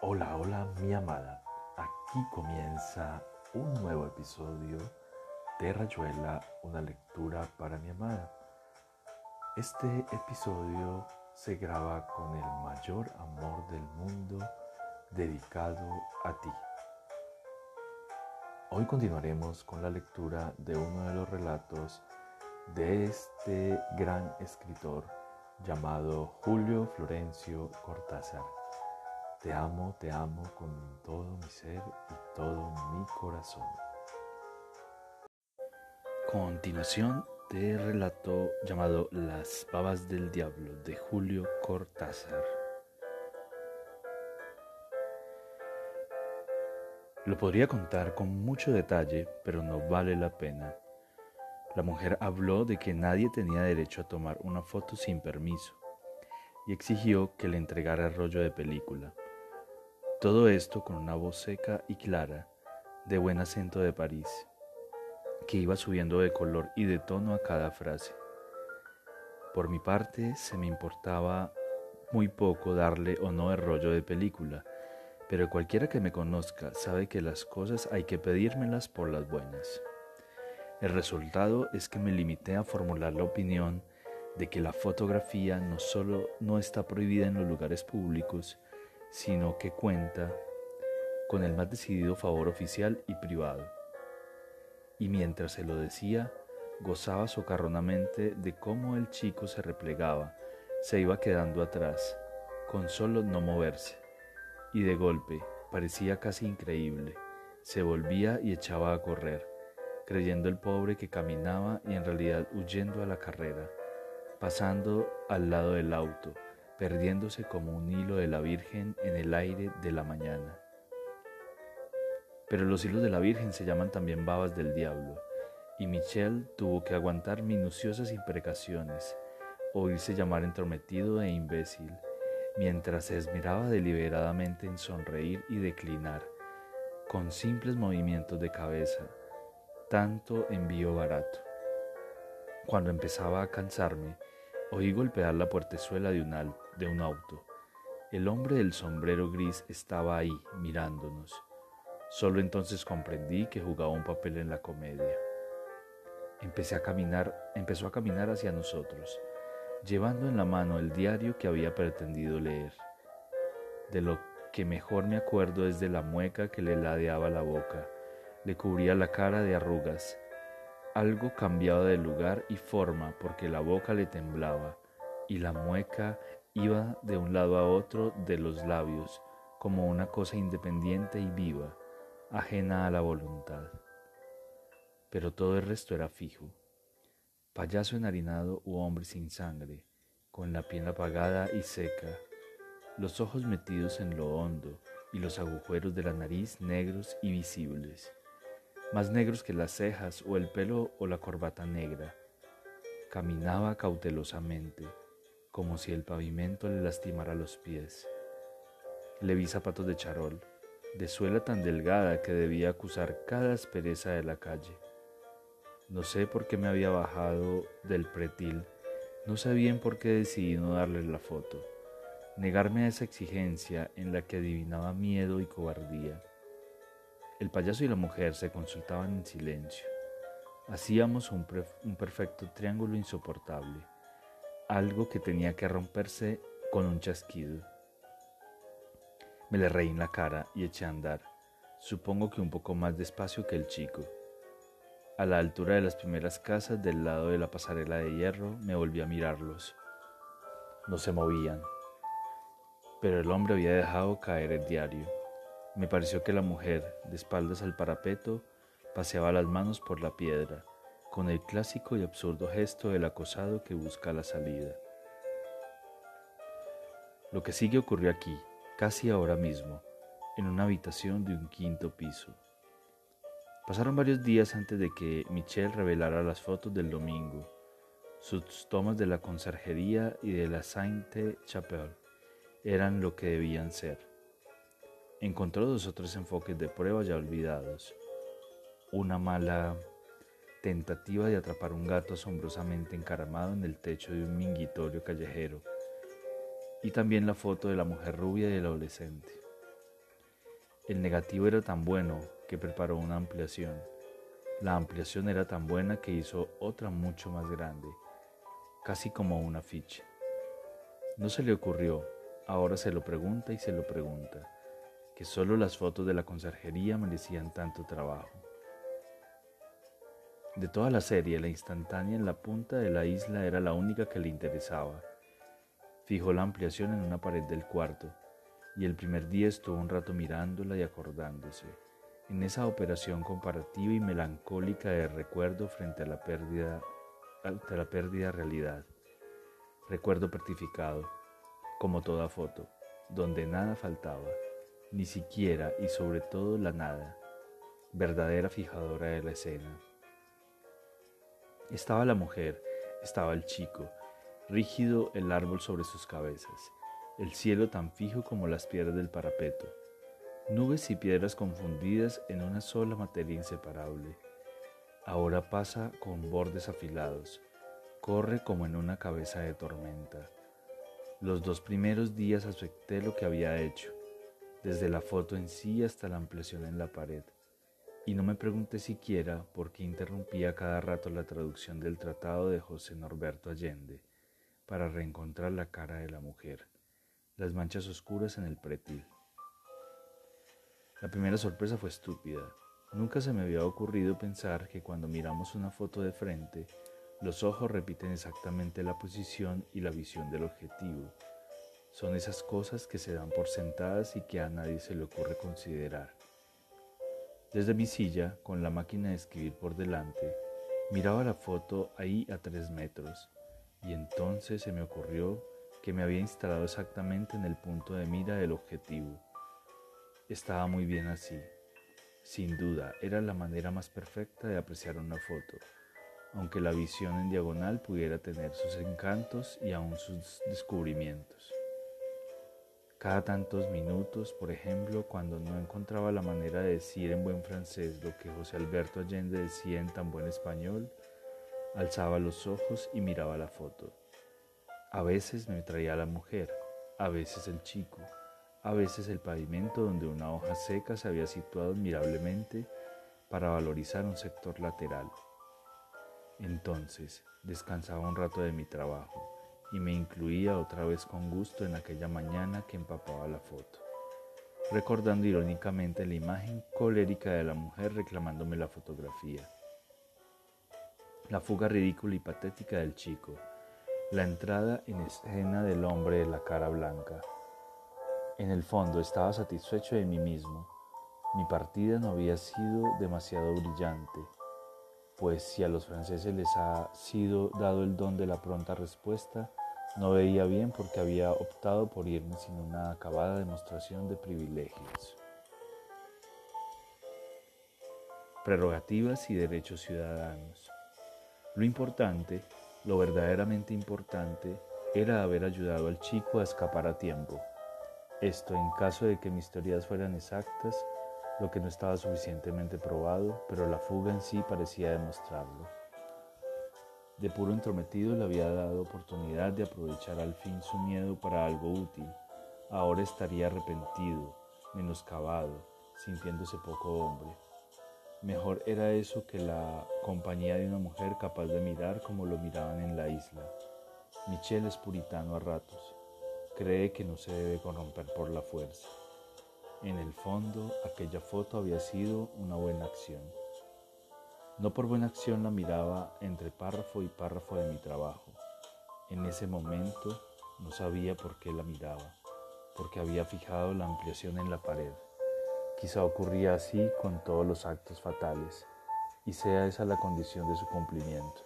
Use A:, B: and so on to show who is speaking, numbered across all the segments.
A: Hola, hola mi amada. Aquí comienza un nuevo episodio de Rayuela, una lectura para mi amada. Este episodio se graba con el mayor amor del mundo dedicado a ti. Hoy continuaremos con la lectura de uno de los relatos de este gran escritor llamado Julio Florencio Cortázar. Te amo, te amo con todo mi ser y todo mi corazón. Continuación de relato llamado Las babas del diablo de Julio Cortázar. Lo podría contar con mucho detalle, pero no vale la pena. La mujer habló de que nadie tenía derecho a tomar una foto sin permiso y exigió que le entregara el rollo de película. Todo esto con una voz seca y clara, de buen acento de París, que iba subiendo de color y de tono a cada frase. Por mi parte, se me importaba muy poco darle o no el rollo de película, pero cualquiera que me conozca sabe que las cosas hay que pedírmelas por las buenas. El resultado es que me limité a formular la opinión de que la fotografía no solo no está prohibida en los lugares públicos, sino que cuenta con el más decidido favor oficial y privado. Y mientras se lo decía, gozaba socarronamente de cómo el chico se replegaba, se iba quedando atrás, con solo no moverse, y de golpe, parecía casi increíble, se volvía y echaba a correr creyendo el pobre que caminaba y en realidad huyendo a la carrera, pasando al lado del auto, perdiéndose como un hilo de la Virgen en el aire de la mañana. Pero los hilos de la Virgen se llaman también babas del diablo, y Michel tuvo que aguantar minuciosas imprecaciones, oírse llamar entrometido e imbécil, mientras se esmeraba deliberadamente en sonreír y declinar, con simples movimientos de cabeza, tanto envío barato. Cuando empezaba a cansarme, oí golpear la puertezuela de un, de un auto. El hombre del sombrero gris estaba ahí, mirándonos. Solo entonces comprendí que jugaba un papel en la comedia. Empecé a caminar, empezó a caminar hacia nosotros, llevando en la mano el diario que había pretendido leer. De lo que mejor me acuerdo es de la mueca que le ladeaba la boca le cubría la cara de arrugas. Algo cambiaba de lugar y forma porque la boca le temblaba y la mueca iba de un lado a otro de los labios como una cosa independiente y viva, ajena a la voluntad. Pero todo el resto era fijo. Payaso enharinado u hombre sin sangre, con la piel apagada y seca, los ojos metidos en lo hondo y los agujeros de la nariz negros y visibles más negros que las cejas o el pelo o la corbata negra. Caminaba cautelosamente, como si el pavimento le lastimara los pies. Le vi zapatos de charol, de suela tan delgada que debía acusar cada aspereza de la calle. No sé por qué me había bajado del pretil, no sé bien por qué decidí no darle la foto, negarme a esa exigencia en la que adivinaba miedo y cobardía. El payaso y la mujer se consultaban en silencio. Hacíamos un, perfecto triángulo insoportable, algo que tenía que romperse con un chasquido. Me le reí en la cara y eché a andar, supongo que un poco más despacio que el chico. A la altura de las primeras casas del lado de la pasarela de hierro me volví a mirarlos. No se movían, pero el hombre había dejado caer el diario. Me pareció que la mujer, de espaldas al parapeto, paseaba las manos por la piedra, con el clásico y absurdo gesto del acosado que busca la salida. Lo que sigue ocurrió aquí, casi ahora mismo, en una habitación de un quinto piso. Pasaron varios días antes de que Michelle revelara las fotos del domingo, sus tomas de la conserjería y de la Sainte-Chapelle eran lo que debían ser. Encontró dos o tres enfoques de prueba ya olvidados. Una mala tentativa de atrapar un gato asombrosamente encaramado en el techo de un minguitorio callejero. Y también la foto de la mujer rubia y el adolescente. El negativo era tan bueno que preparó una ampliación. La ampliación era tan buena que hizo otra mucho más grande, casi como una ficha. No se le ocurrió, ahora se lo pregunta y se lo pregunta, que solo las fotos de la conserjería merecían tanto trabajo. De toda la serie, la instantánea en la punta de la isla era la única que le interesaba. Fijó la ampliación en una pared del cuarto y el primer día estuvo un rato mirándola y acordándose, en esa operación comparativa y melancólica de recuerdo frente a la pérdida, la pérdida realidad. Recuerdo pertificado, como toda foto, donde nada faltaba, ni siquiera y sobre todo la nada, verdadera fijadora de la escena. Estaba la mujer, estaba el chico, rígido el árbol sobre sus cabezas, el cielo tan fijo como las piedras del parapeto, nubes y piedras confundidas en una sola materia inseparable. Ahora pasa con bordes afilados, corre como en una cabeza de tormenta. Los dos primeros días acepté lo que había hecho, desde la foto en sí hasta la ampliación en la pared, y no me pregunté siquiera por qué interrumpía cada rato la traducción del tratado de José Norberto Allende para reencontrar la cara de la mujer las manchas oscuras en el pretil. La primera sorpresa fue estúpida. Nunca se me había ocurrido pensar que cuando miramos una foto de frente, los ojos repiten exactamente la posición y la visión del objetivo. Son esas cosas que se dan por sentadas y que a nadie se le ocurre considerar. Desde mi silla, con la máquina de escribir por delante, miraba la foto ahí a tres metros, y entonces se me ocurrió que me había instalado exactamente en el punto de mira del objetivo. Estaba muy bien así. Sin duda, era la manera más perfecta de apreciar una foto, aunque la visión en diagonal pudiera tener sus encantos y aún sus descubrimientos. Cada tantos minutos, por ejemplo, cuando no encontraba la manera de decir en buen francés lo que José Alberto Allende decía en tan buen español, alzaba los ojos y miraba la foto. A veces me traía la mujer, a veces el chico, a veces el pavimento donde una hoja seca se había situado admirablemente para valorizar un sector lateral. Entonces descansaba un rato de mi trabajo y me incluía otra vez con gusto en aquella mañana que empapaba la foto, recordando irónicamente la imagen colérica de la mujer reclamándome la fotografía, la fuga ridícula y patética del chico, la entrada en escena del hombre de la cara blanca. En el fondo estaba satisfecho de mí mismo. Mi partida no había sido demasiado brillante, pues si a los franceses les ha sido dado el don de la pronta respuesta, no veía bien porque había optado por irme sin una acabada demostración de privilegios. Prerrogativas y derechos ciudadanos. Lo importante lo verdaderamente importante era haber ayudado al chico a escapar a tiempo. Esto en caso de que mis teorías fueran exactas, lo que no estaba suficientemente probado, pero la fuga en sí parecía demostrarlo. De puro entrometido le había dado oportunidad de aprovechar al fin su miedo para algo útil. Ahora estaría arrepentido, menoscabado, sintiéndose poco hombre. Mejor era eso que la compañía de una mujer capaz de mirar como lo miraban en la isla. Michel es puritano a ratos. Cree que no se debe corromper por la fuerza. En el fondo, aquella foto había sido una buena acción. No por buena acción la miraba entre párrafo y párrafo de mi trabajo. En ese momento no sabía por qué la miraba, porque había fijado la ampliación en la pared. Quizá ocurría así con todos los actos fatales, y sea esa la condición de su cumplimiento.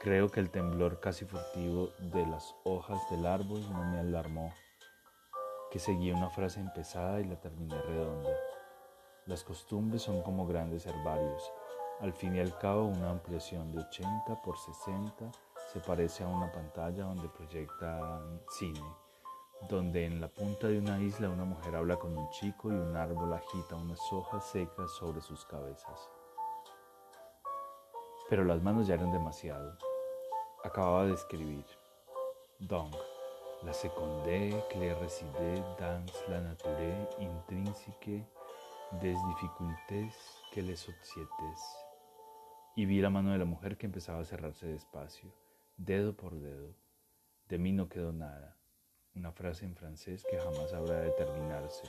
A: Creo que el temblor casi furtivo de las hojas del árbol no me alarmó, que seguí una frase empezada y la terminé redonda. Las costumbres son como grandes herbarios. Al fin y al cabo, una ampliación de 80 por 60 se parece a una pantalla donde proyectan cine donde en la punta de una isla una mujer habla con un chico y un árbol agita unas hojas secas sobre sus cabezas. Pero las manos ya eran demasiado. Acababa de escribir. Dong, La secondé que le résidait dans la nature intrínseque des difficultés que les sociétés. Y vi la mano de la mujer que empezaba a cerrarse despacio, dedo por dedo. De mí no quedó nada. Una frase en francés que jamás habrá de terminarse.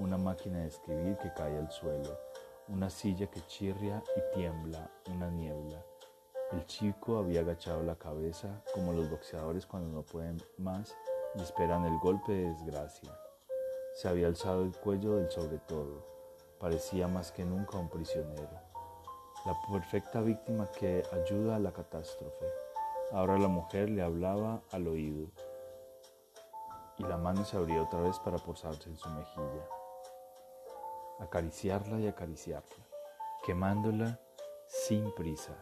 A: Una máquina de escribir que cae al suelo. Una silla que chirria y tiembla. Una niebla. El chico había agachado la cabeza como los boxeadores cuando no pueden más y esperan el golpe de desgracia. Se había alzado el cuello del sobre todo. Parecía más que nunca un prisionero. La perfecta víctima que ayuda a la catástrofe. Ahora la mujer le hablaba al oído y la mano se abrió otra vez para posarse en su mejilla. Acariciarla y acariciarla, quemándola sin prisa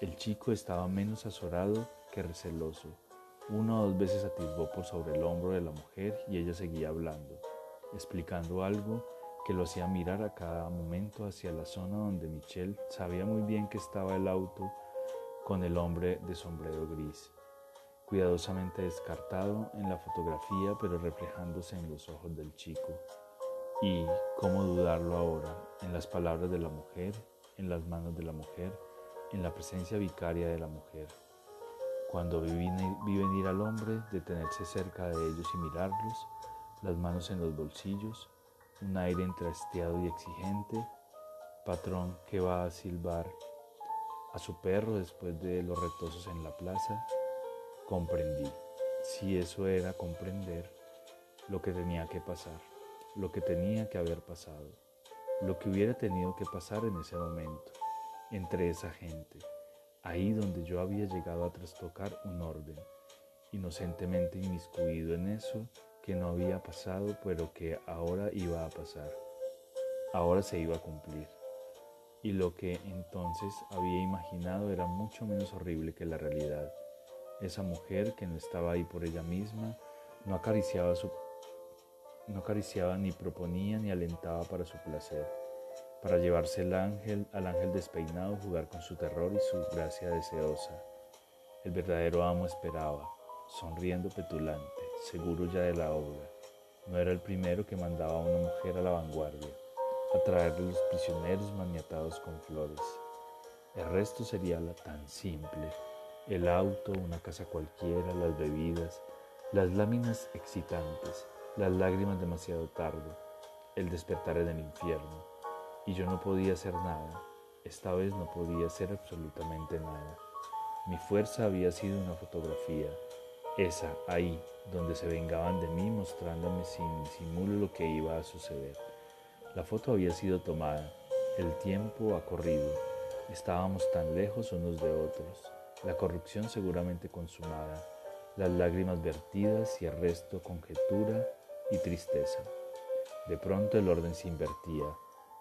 A: el chico estaba menos azorado que receloso. Una o dos veces atisbó por sobre el hombro de la mujer y ella seguía hablando, explicando algo que lo hacía mirar a cada momento hacia la zona donde Michelle sabía muy bien que estaba el auto con el hombre de sombrero gris, cuidadosamente descartado en la fotografía pero reflejándose en los ojos del chico. Y, cómo dudarlo ahora, en las palabras de la mujer, en las manos de la mujer, en la presencia vicaria de la mujer. Cuando vi, venir al hombre, detenerse cerca de ellos y mirarlos, las manos en los bolsillos, un aire entrasteado y exigente, patrón que va a silbar a su perro después de los retosos en la plaza, comprendí, si eso era comprender, lo que tenía que pasar, lo que tenía que haber pasado, lo que hubiera tenido que pasar en ese momento entre esa gente, ahí donde yo había llegado a trastocar un orden, inocentemente inmiscuido en eso que no había pasado, pero que ahora iba a pasar, ahora se iba a cumplir. Y lo que entonces había imaginado era mucho menos horrible que la realidad. Esa mujer que no estaba ahí por ella misma, no acariciaba, su, no acariciaba ni proponía ni alentaba para su placer para llevarse el ángel, al ángel despeinado, jugar con su terror y su gracia deseosa. El verdadero amo esperaba, sonriendo petulante, seguro ya de la obra. No era el primero que mandaba a una mujer a la vanguardia, a traerle los prisioneros maniatados con flores. El resto sería la tan simple, el auto, una casa cualquiera, las bebidas, las láminas excitantes, las lágrimas demasiado tarde, el despertar en el infierno y yo no podía hacer nada. Esta vez no podía hacer absolutamente nada. Mi fuerza había sido una fotografía, esa ahí, donde se vengaban de mí mostrándome sin disimulo lo que iba a suceder. La foto había sido tomada, el tiempo ha corrido, estábamos tan lejos unos de otros, la corrupción seguramente consumada, las lágrimas vertidas y el resto conjetura y tristeza. De pronto el orden se invertía,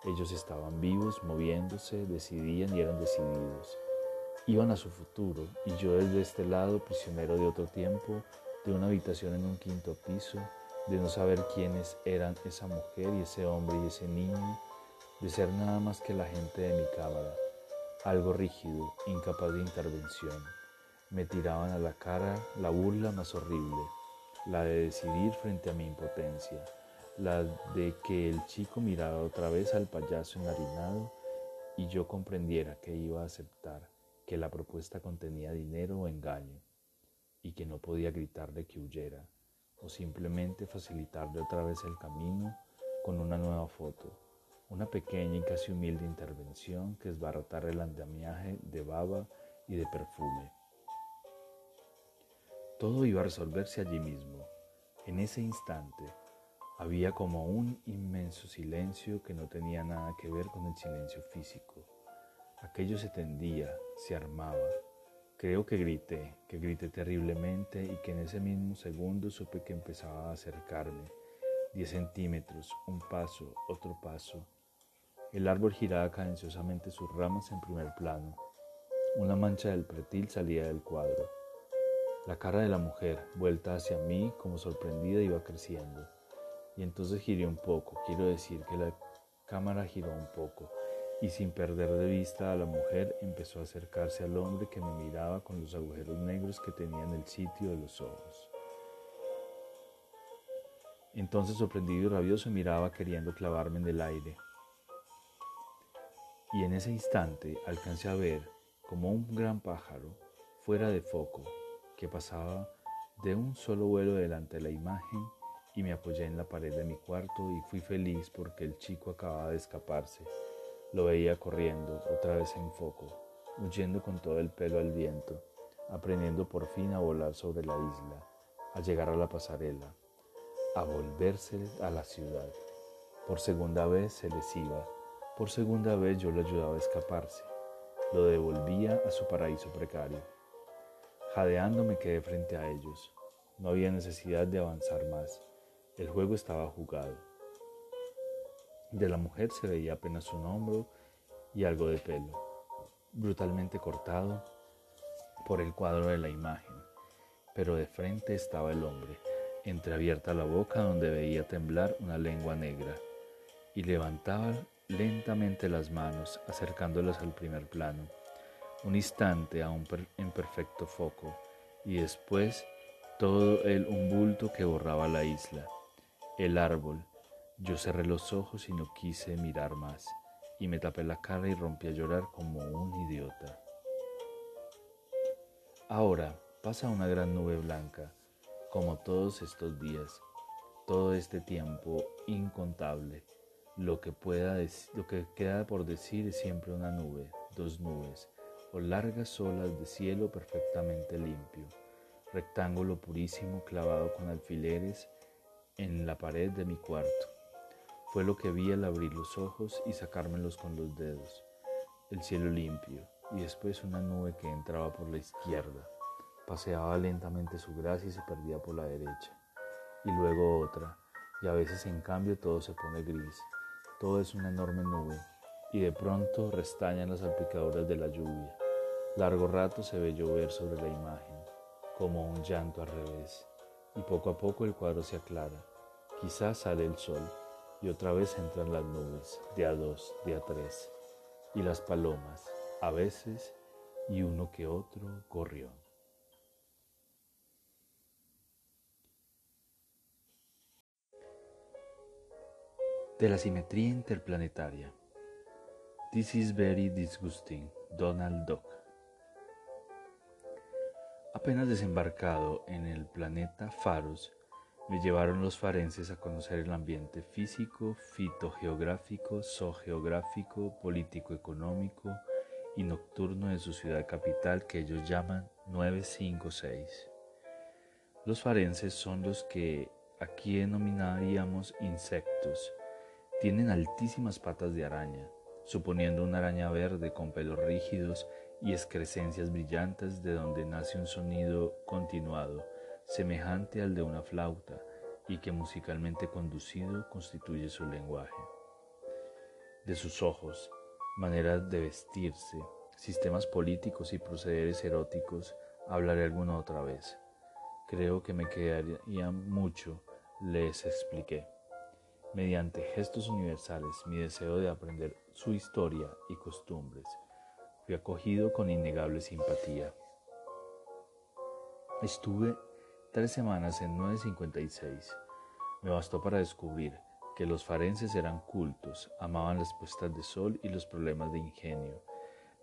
A: ellos estaban vivos, moviéndose, decidían y eran decididos. Iban a su futuro y yo desde este lado, prisionero de otro tiempo, de una habitación en un quinto piso, de no saber quiénes eran esa mujer y ese hombre y ese niño, de ser nada más que la gente de mi cámara, algo rígido, incapaz de intervención. Me tiraban a la cara la burla más horrible, la de decidir frente a mi impotencia la de que el chico mirara otra vez al payaso enharinado y yo comprendiera que iba a aceptar que la propuesta contenía dinero o engaño y que no podía gritarle que huyera o simplemente facilitarle otra vez el camino con una nueva foto, una pequeña y casi humilde intervención que esbarrotara el andamiaje de baba y de perfume. Todo iba a resolverse allí mismo, en ese instante, había como un inmenso silencio que no tenía nada que ver con el silencio físico. Aquello se tendía, se armaba. Creo que grité, que grité terriblemente y que en ese mismo segundo supe que empezaba a acercarme. Diez centímetros, un paso, otro paso. El árbol giraba cadenciosamente sus ramas en primer plano. Una mancha del pretil salía del cuadro. La cara de la mujer, vuelta hacia mí como sorprendida, iba creciendo. Y entonces giré un poco, quiero decir que la cámara giró un poco y sin perder de vista a la mujer empezó a acercarse al hombre que me miraba con los agujeros negros que tenía en el sitio de los ojos. Entonces, sorprendido y rabioso, miraba queriendo clavarme en el aire. Y en ese instante alcancé a ver como un gran pájaro fuera de foco que pasaba de un solo vuelo delante de la imagen y me apoyé en la pared de mi cuarto y fui feliz porque el chico acababa de escaparse. Lo veía corriendo otra vez en foco, huyendo con todo el pelo al viento, aprendiendo por fin a volar sobre la isla, a llegar a la pasarela, a volverse a la ciudad. Por segunda vez se les iba, por segunda vez yo le ayudaba a escaparse, lo devolvía a su paraíso precario. Jadeando me quedé frente a ellos. No había necesidad de avanzar más. El juego estaba jugado. De la mujer se veía apenas un hombro y algo de pelo, brutalmente cortado por el cuadro de la imagen, pero de frente estaba el hombre, entreabierta la boca donde veía temblar una lengua negra, y levantaba lentamente las manos, acercándolas al primer plano, un instante aún en perfecto foco, y después todo el un bulto que borraba la isla el árbol. Yo cerré los ojos y no quise mirar más, y me tapé la cara y rompí a llorar como un idiota. Ahora pasa una gran nube blanca, como todos estos días, todo este tiempo incontable. Lo que, pueda lo que queda por decir es siempre una nube, dos nubes, o largas olas de cielo perfectamente limpio, rectángulo purísimo clavado con alfileres en la pared de mi cuarto. Fue lo que vi al abrir los ojos y sacármelos con los dedos. El cielo limpio y después una nube que entraba por la izquierda. Paseaba lentamente su gracia y se perdía por la derecha. Y luego otra, y a veces en cambio todo se pone gris. Todo es una enorme nube y de pronto restañan las salpicaduras de la lluvia. Largo rato se ve llover sobre la imagen, como un llanto al revés y poco a poco el cuadro se aclara. Quizás sale el sol y otra vez entran las nubes, de a dos, de tres, y las palomas, a veces, y uno que otro gorrión. De la simetría interplanetaria. This is very disgusting. Donald Duck. Apenas desembarcado en el planeta Faros, me llevaron los farenses a conocer el ambiente físico, fitogeográfico, zoogeográfico, político-económico y nocturno de su ciudad capital que ellos llaman 956. Los farenses son los que aquí denominaríamos insectos. Tienen altísimas patas de araña, suponiendo una araña verde con pelos rígidos y excrescencias brillantes de donde nace un sonido continuado, semejante al de una flauta, y que musicalmente conducido constituye su lenguaje. De sus ojos, maneras de vestirse, sistemas políticos y procederes eróticos, hablaré alguna otra vez. Creo que me quedaría mucho, les expliqué, mediante gestos universales, mi deseo de aprender su historia y costumbres, fui acogido con innegable simpatía. Estuve tres semanas en 956. Me bastó para descubrir que los farenses eran cultos, amaban las puestas de sol y los problemas de ingenio.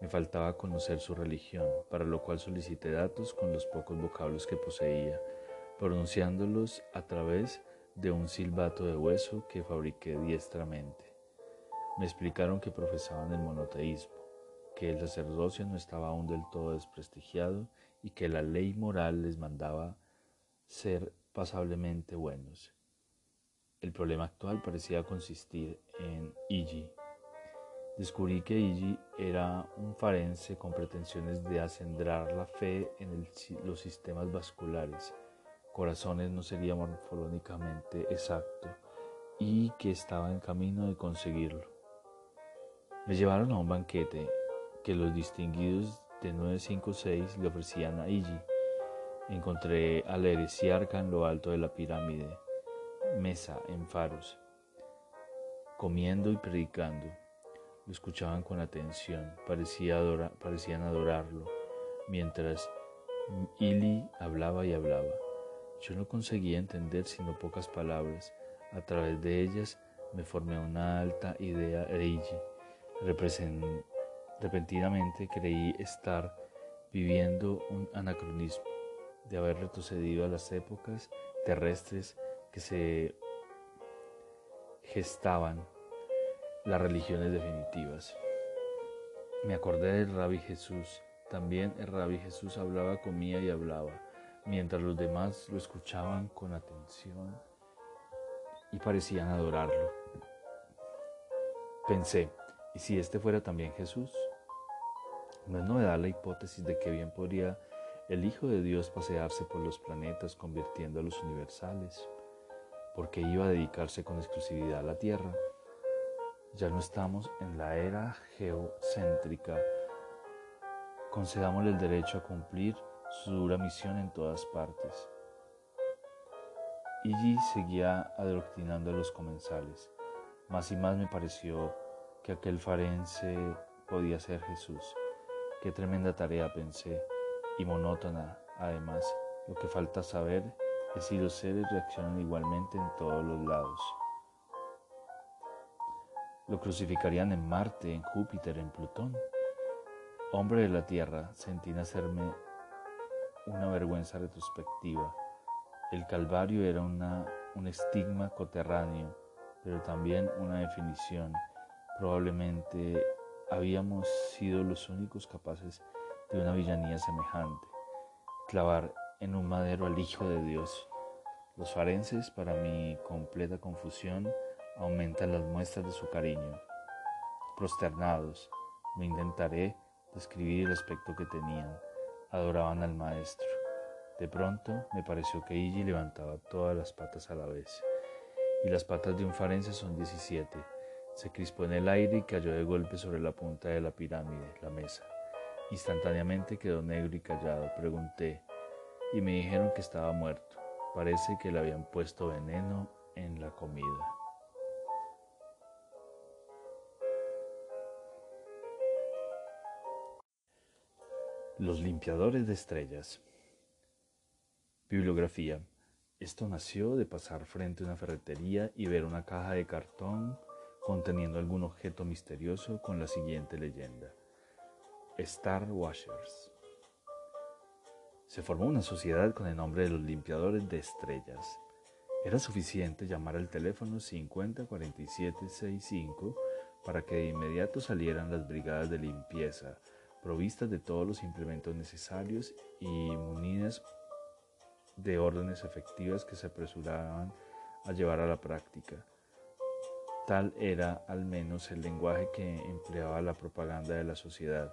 A: Me faltaba conocer su religión, para lo cual solicité datos con los pocos vocablos que poseía, pronunciándolos a través de un silbato de hueso que fabriqué diestramente. Me explicaron que profesaban el monoteísmo, que el sacerdocio no estaba aún del todo desprestigiado y que la ley moral les mandaba ser pasablemente buenos. El problema actual parecía consistir en Igi. Descubrí que Igi era un farense con pretensiones de acendrar la fe en los sistemas vasculares. Corazones no sería morfológicamente exacto y que estaba en camino de conseguirlo. Me llevaron a un banquete que los distinguidos de 956 le ofrecían a Igi. Encontré al heresiarca en lo alto de la pirámide, mesa en faros, comiendo y predicando. Lo escuchaban con atención, parecía parecían adorarlo, mientras Ili hablaba y hablaba. Yo no conseguía entender sino pocas palabras, A través de ellas me formé una alta idea de ella. Repentinamente creí estar viviendo un anacronismo, de haber retrocedido a las épocas terrestres que se gestaban las religiones definitivas. Me acordé del rabbi Jesús. También el rabbi Jesús hablaba, comía y hablaba, mientras los demás lo escuchaban con atención y parecían adorarlo. Pensé, ¿y si este fuera también Jesús? No es novedad la hipótesis de que bien podría el Hijo de Dios pasearse por los planetas convirtiendo a los universales, porque iba a dedicarse con exclusividad a la Tierra. Ya no estamos en la era geocéntrica. Concedámosle el derecho a cumplir su dura misión en todas partes. Igi seguía adoctrinando a los comensales. Más y más me pareció que aquel farense podía ser Jesús. Qué tremenda tarea pensé, y monótona además. Lo que falta saber es si los seres reaccionan igualmente en todos los lados. Lo crucificarían en Marte, en Júpiter, en Plutón. Hombre de la Tierra, sentí nacerme una vergüenza retrospectiva. El Calvario era una, un estigma coterráneo, pero también una definición. Probablemente habíamos sido los únicos capaces de una villanía semejante, clavar en un madero al Hijo de Dios. Los farenses, para mi completa confusión, aumentan las muestras de su cariño. Prosternados, me intentaré describir el aspecto que tenían. Adoraban al maestro. De pronto me pareció que Igi levantaba todas las patas a la vez. Y las patas de un farense son 17. Se crispó en el aire y cayó de golpe sobre la punta de la pirámide, la mesa. Instantáneamente quedó negro y callado. Pregunté y me dijeron que estaba muerto. Parece que le habían puesto veneno en la comida. Los limpiadores de estrellas. Bibliografía. Esto nació de pasar frente a una ferretería y ver una caja de cartón conteniendo algún objeto misterioso con la siguiente leyenda. Star Washers. Se formó una sociedad con el nombre de los limpiadores de estrellas. Era suficiente llamar al teléfono 504765 para que de inmediato salieran las brigadas de limpieza provistas de todos los implementos necesarios y munidas de órdenes efectivas que se apresuraban a llevar a la práctica. Tal era al menos el lenguaje que empleaba la propaganda de la sociedad.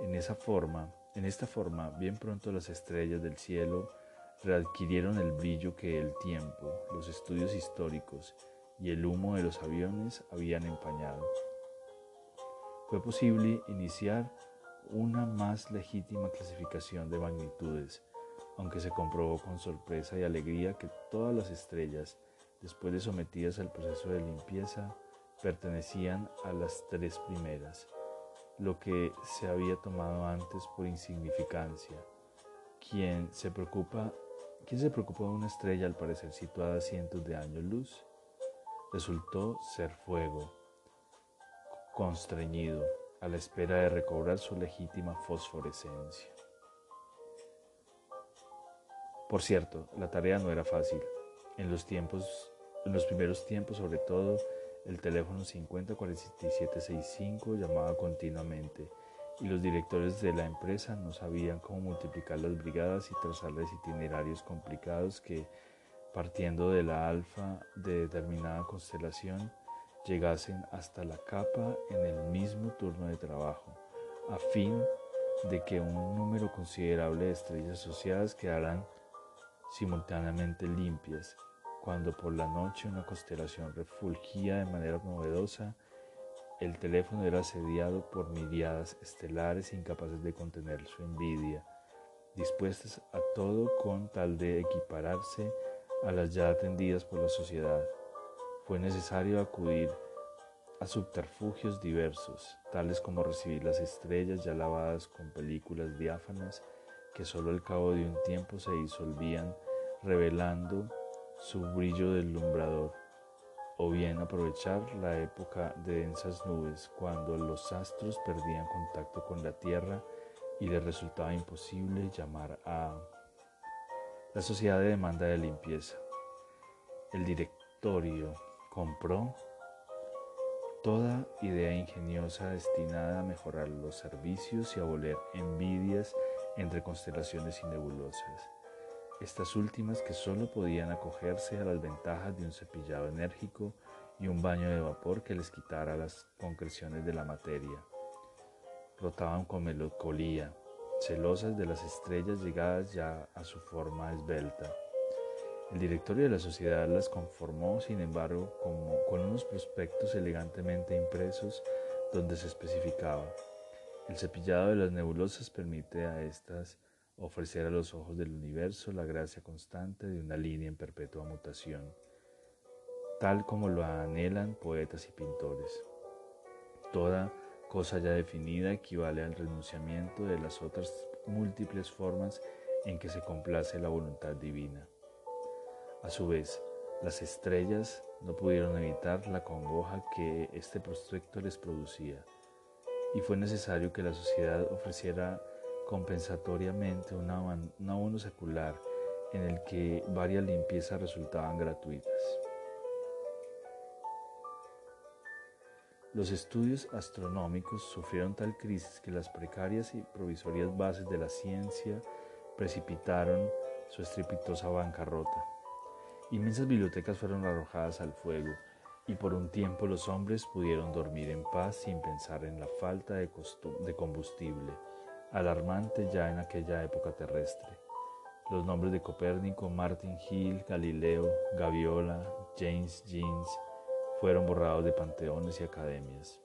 A: En esa forma, en esta forma, bien pronto las estrellas del cielo readquirieron el brillo que el tiempo, los estudios históricos y el humo de los aviones habían empañado. Fue posible iniciar una más legítima clasificación de magnitudes, aunque se comprobó con sorpresa y alegría que todas las estrellas, después de sometidas al proceso de limpieza, pertenecían a las tres primeras, lo que se había tomado antes por insignificancia. ¿Quién se preocupa, ¿quién se preocupó de una estrella al parecer situada a cientos de años luz? Resultó ser fuego, constreñido, a la espera de recobrar su legítima fosforescencia. Por cierto, la tarea no era fácil. En los tiempos, en los primeros tiempos, sobre todo, el teléfono 504765 llamaba continuamente. Y los directores de la empresa no sabían cómo multiplicar las brigadas y trazarles itinerarios complicados que, partiendo de la alfa de determinada constelación, llegasen hasta la capa en el mismo turno de trabajo, a fin de que un número considerable de estrellas asociadas quedaran simultáneamente limpias, cuando por la noche una constelación refulgía de manera novedosa, el teléfono era asediado por miriadas estelares incapaces de contener su envidia, dispuestas a todo con tal de equipararse a las ya atendidas por la sociedad. Fue necesario acudir a subterfugios diversos, tales como recibir las estrellas ya lavadas con películas diáfanas que solo al cabo de un tiempo se disolvían, revelando su brillo deslumbrador, o bien aprovechar la época de densas nubes cuando los astros perdían contacto con la Tierra y les resultaba imposible llamar a la sociedad de demanda de limpieza. El directorio compró toda idea ingeniosa destinada a mejorar los servicios y abolir envidias entre constelaciones y nebulosas. Estas últimas que solo podían acogerse a las ventajas de un cepillado enérgico y un baño de vapor que les quitara las concreciones de la materia. Rotaban con melancolía, celosas de las estrellas llegadas ya a su forma esbelta. El directorio de la sociedad las conformó, sin embargo, con unos prospectos elegantemente impresos donde se especificaba. El cepillado de las nebulosas permite a estas ofrecer a los ojos del universo la gracia constante de una línea en perpetua mutación, tal como lo anhelan poetas y pintores. Toda cosa ya definida equivale al renunciamiento de las otras múltiples formas en que se complace la voluntad divina. A su vez, las estrellas no pudieron evitar la congoja que este prospecto les producía, y fue necesario que la sociedad ofreciera compensatoriamente un abono secular en el que varias limpiezas resultaban gratuitas. Los estudios astronómicos sufrieron tal crisis que las precarias y provisorias bases de la ciencia precipitaron su estrepitosa bancarrota. Inmensas bibliotecas fueron arrojadas al fuego y por un tiempo los hombres pudieron dormir en paz sin pensar en la falta de, de combustible alarmante ya en aquella época terrestre. Los nombres de Copérnico, Martin Hill, Galileo, Gaviola, James Jeans fueron borrados de panteones y academias.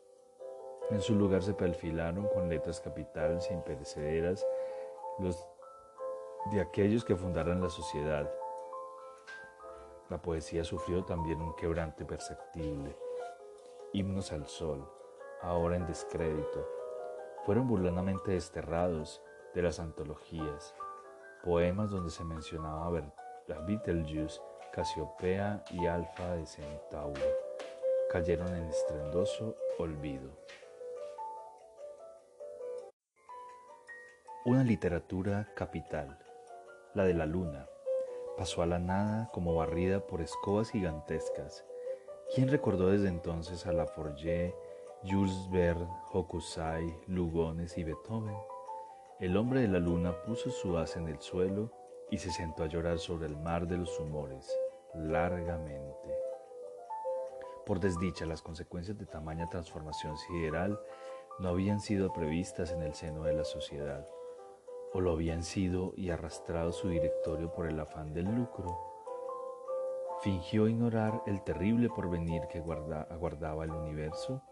A: En su lugar se perfilaron con letras capitales e imperecederas los de aquellos que fundaran la sociedad. La poesía sufrió también un quebrante perceptible. Himnos al sol, ahora en descrédito, fueron burlonamente desterrados de las antologías, poemas donde se mencionaba a Betelgeuse, Casiopea y Alfa de Centauro, cayeron en estrendoso olvido. Una literatura capital, la de la luna, pasó a la nada como barrida por escobas gigantescas. ¿Quién recordó desde entonces a la Forget Jules Verne, Hokusai, Lugones y Beethoven. El hombre de la luna puso su haz en el suelo y se sentó a llorar sobre el mar de los humores, largamente. Por desdicha, las consecuencias de tamaña transformación sideral no habían sido previstas en el seno de la sociedad, o lo habían sido y arrastrado su directorio por el afán del lucro. Fingió ignorar el terrible porvenir que aguardaba el universo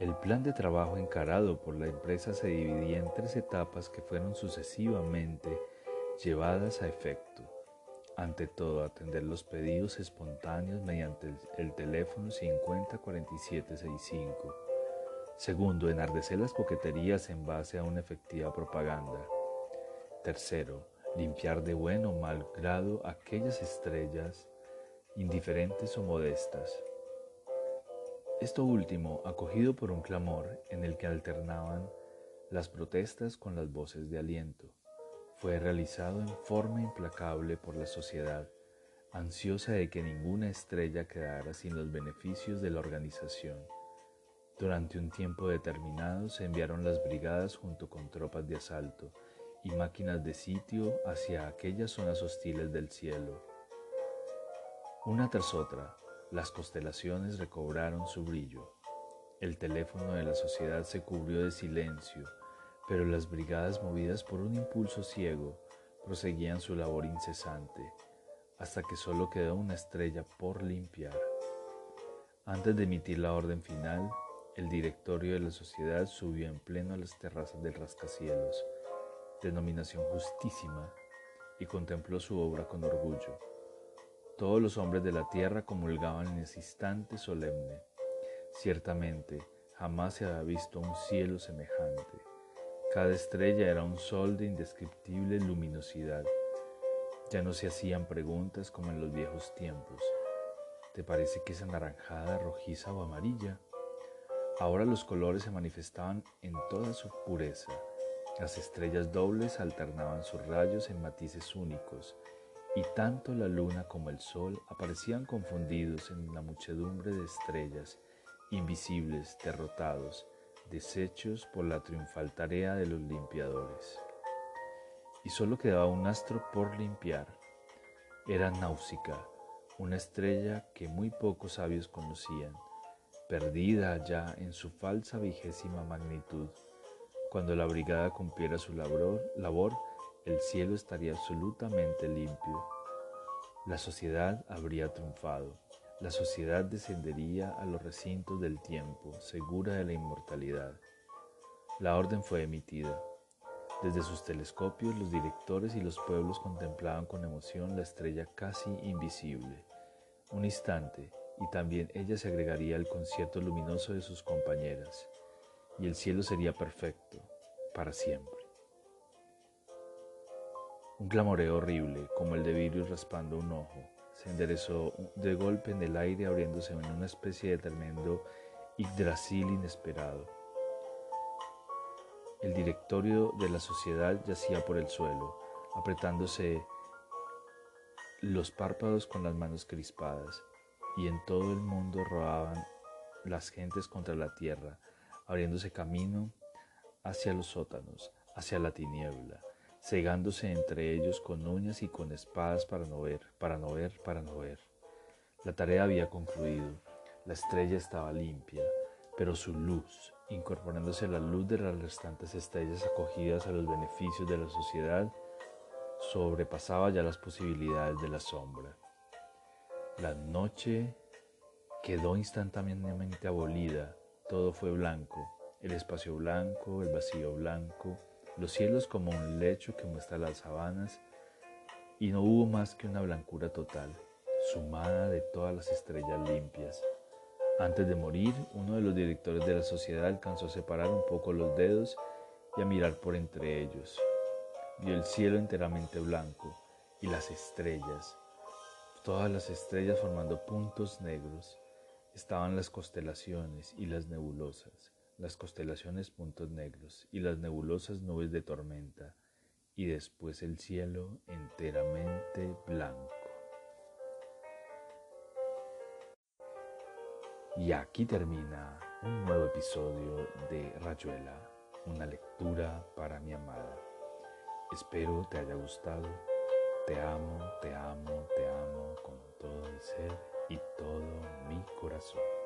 A: el plan de trabajo encarado por la empresa se dividía en tres etapas que fueron sucesivamente llevadas a efecto. Ante todo, atender los pedidos espontáneos mediante el, teléfono 504765. Segundo, enardecer las coqueterías en base a una efectiva propaganda. Tercero, limpiar de buen o mal grado aquellas estrellas indiferentes o modestas. Esto último, acogido por un clamor en el que alternaban las protestas con las voces de aliento, fue realizado en forma implacable por la sociedad, ansiosa de que ninguna estrella quedara sin los beneficios de la organización. Durante un tiempo determinado se enviaron las brigadas junto con tropas de asalto y máquinas de sitio hacia aquellas zonas hostiles del cielo. Una tras otra, las constelaciones recobraron su brillo. El teléfono de la sociedad se cubrió de silencio, pero las brigadas movidas por un impulso ciego proseguían su labor incesante, hasta que solo quedó una estrella por limpiar. Antes de emitir la orden final, el directorio de la sociedad subió en pleno a las terrazas del rascacielos, denominación justísima, y contempló su obra con orgullo. Todos los hombres de la tierra comulgaban en ese instante solemne. Ciertamente, jamás se había visto un cielo semejante. Cada estrella era un sol de indescriptible luminosidad. Ya no se hacían preguntas como en los viejos tiempos. ¿Te parece que es anaranjada, rojiza o amarilla? Ahora los colores se manifestaban en toda su pureza. Las estrellas dobles alternaban sus rayos en matices únicos, y tanto la luna como el sol aparecían confundidos en la muchedumbre de estrellas, invisibles, derrotados, deshechos por la triunfal tarea de los limpiadores. Y solo quedaba un astro por limpiar. Era Náusica, una estrella que muy pocos sabios conocían perdida ya en su falsa vigésima magnitud. Cuando la brigada cumpliera su labor, el cielo estaría absolutamente limpio. La sociedad habría triunfado. La sociedad descendería a los recintos del tiempo, segura de la inmortalidad. La orden fue emitida. Desde sus telescopios los directores y los pueblos contemplaban con emoción la estrella casi invisible. Un instante, y también ella se agregaría al concierto luminoso de sus compañeras, y el cielo sería perfecto para siempre. Un clamoreo horrible, como el de Virius raspando un ojo, se enderezó de golpe en el aire abriéndose en una especie de tremendo Yggdrasil inesperado. El directorio de la sociedad yacía por el suelo, apretándose los párpados con las manos crispadas, y en todo el mundo rodaban las gentes contra la tierra, abriéndose camino hacia los sótanos, hacia la tiniebla, cegándose entre ellos con uñas y con espadas para no ver, para no ver, para no ver. La tarea había concluido, la estrella estaba limpia, pero su luz, incorporándose a la luz de las restantes estrellas acogidas a los beneficios de la sociedad, sobrepasaba ya las posibilidades de la sombra. La noche quedó instantáneamente abolida, todo fue blanco, el espacio blanco, el vacío blanco, los cielos como un lecho que muestra las sabanas, y no hubo más que una blancura total, sumada de todas las estrellas limpias. Antes de morir, uno de los directores de la sociedad alcanzó a separar un poco los dedos y a mirar por entre ellos. Vio el cielo enteramente blanco y las estrellas, Todas las estrellas formando puntos negros. Estaban las constelaciones y las nebulosas, las constelaciones puntos negros y las nebulosas nubes de tormenta, y después el cielo enteramente blanco. Y aquí termina un nuevo episodio de Rayuela, una lectura para mi amada. Espero te haya gustado. Te amo, te amo, te amo con todo mi ser y todo mi corazón.